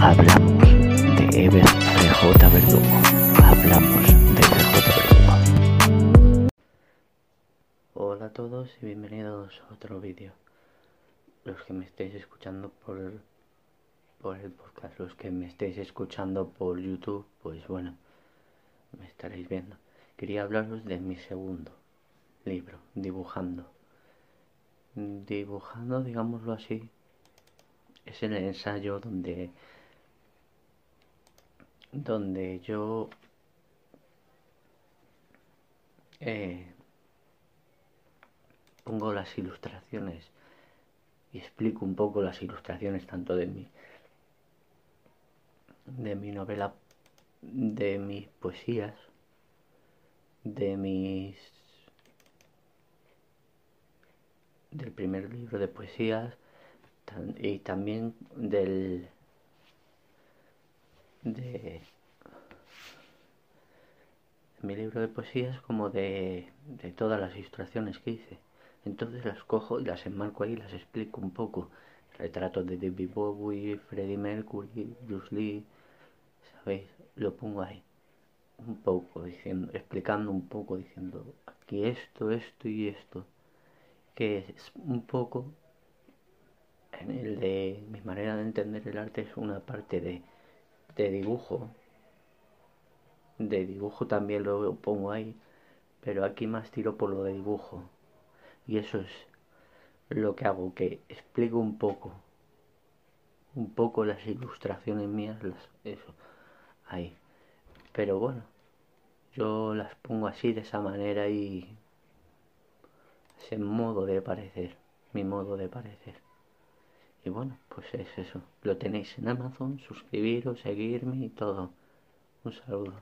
hablamos de Ever FJ Verdugo. Hablamos de FJ Verdugo. Hola a todos y bienvenidos a otro vídeo. Los que me estéis escuchando por, por el podcast, los que me estéis escuchando por YouTube, pues bueno, me estaréis viendo. Quería hablaros de mi segundo libro, dibujando. Dibujando, digámoslo así, es el ensayo donde donde yo eh, pongo las ilustraciones y explico un poco las ilustraciones tanto de mi de mi novela de mis poesías de mis del primer libro de poesías y también del de mi libro de poesías como de, de todas las ilustraciones que hice. Entonces las cojo y las enmarco ahí y las explico un poco. Retratos de David Bowie, Freddie Mercury, Bruce Lee, ¿sabéis? Lo pongo ahí. Un poco, diciendo, explicando un poco, diciendo aquí esto, esto y esto. Que es un poco en el de mi manera de entender el arte es una parte de, de dibujo. De dibujo también lo pongo ahí, pero aquí más tiro por lo de dibujo. Y eso es lo que hago, que explico un poco, un poco las ilustraciones mías, las, eso, ahí. Pero bueno, yo las pongo así de esa manera y ese modo de parecer, mi modo de parecer. Y bueno, pues es eso. Lo tenéis en Amazon, suscribiros, seguirme y todo. Un saludo.